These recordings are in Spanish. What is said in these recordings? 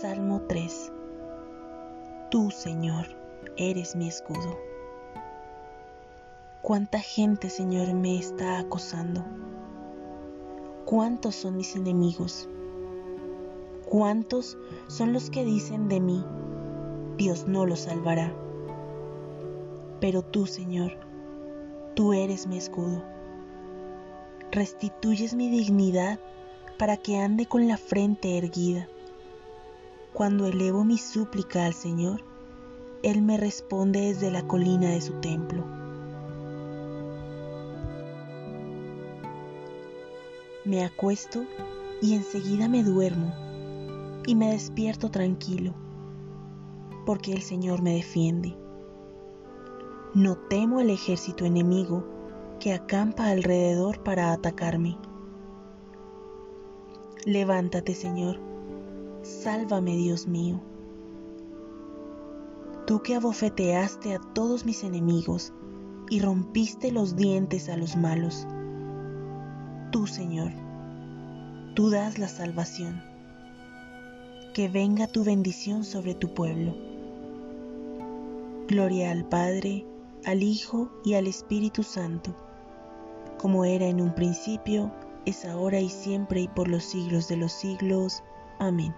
Salmo 3 Tú, Señor, eres mi escudo. Cuánta gente, Señor, me está acosando. Cuántos son mis enemigos. Cuántos son los que dicen de mí, Dios no lo salvará. Pero tú, Señor, tú eres mi escudo. Restituyes mi dignidad para que ande con la frente erguida cuando elevo mi súplica al Señor, Él me responde desde la colina de su templo. Me acuesto y enseguida me duermo y me despierto tranquilo, porque el Señor me defiende. No temo el ejército enemigo que acampa alrededor para atacarme. Levántate, Señor Sálvame, Dios mío. Tú que abofeteaste a todos mis enemigos y rompiste los dientes a los malos. Tú, Señor, tú das la salvación. Que venga tu bendición sobre tu pueblo. Gloria al Padre, al Hijo y al Espíritu Santo, como era en un principio, es ahora y siempre y por los siglos de los siglos. Amén.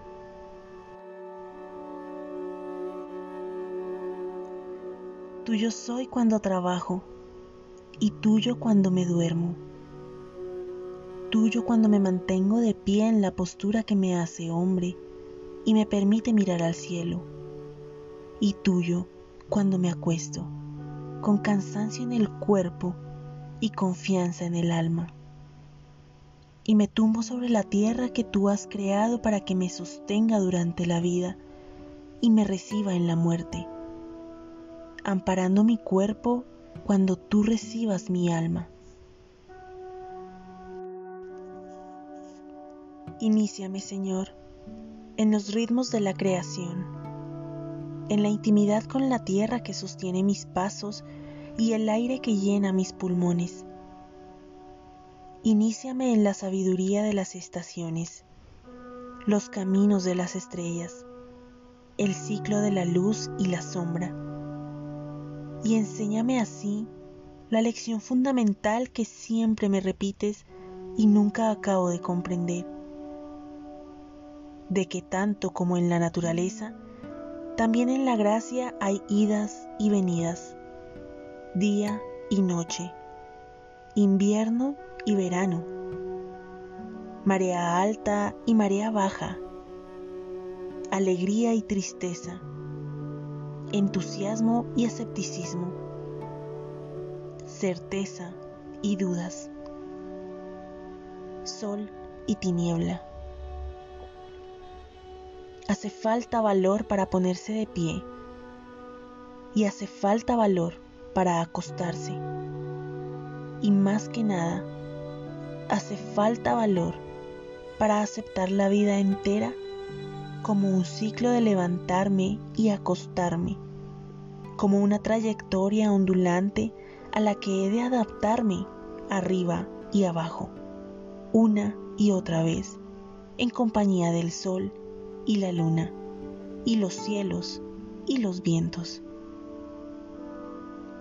Tuyo soy cuando trabajo y tuyo cuando me duermo. Tuyo cuando me mantengo de pie en la postura que me hace hombre y me permite mirar al cielo. Y tuyo cuando me acuesto, con cansancio en el cuerpo y confianza en el alma. Y me tumbo sobre la tierra que tú has creado para que me sostenga durante la vida y me reciba en la muerte amparando mi cuerpo cuando tú recibas mi alma. Iníciame, Señor, en los ritmos de la creación, en la intimidad con la tierra que sostiene mis pasos y el aire que llena mis pulmones. Iníciame en la sabiduría de las estaciones, los caminos de las estrellas, el ciclo de la luz y la sombra y enséñame así la lección fundamental que siempre me repites y nunca acabo de comprender, de que tanto como en la naturaleza, también en la gracia hay idas y venidas, día y noche, invierno y verano, marea alta y marea baja, alegría y tristeza entusiasmo y escepticismo, certeza y dudas, sol y tiniebla. Hace falta valor para ponerse de pie y hace falta valor para acostarse. Y más que nada, hace falta valor para aceptar la vida entera como un ciclo de levantarme y acostarme, como una trayectoria ondulante a la que he de adaptarme arriba y abajo, una y otra vez, en compañía del sol y la luna, y los cielos y los vientos.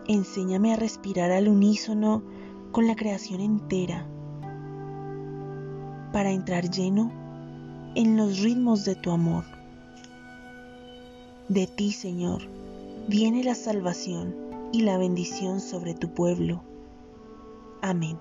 Enséñame a respirar al unísono con la creación entera, para entrar lleno en los ritmos de tu amor. De ti, Señor, viene la salvación y la bendición sobre tu pueblo. Amén.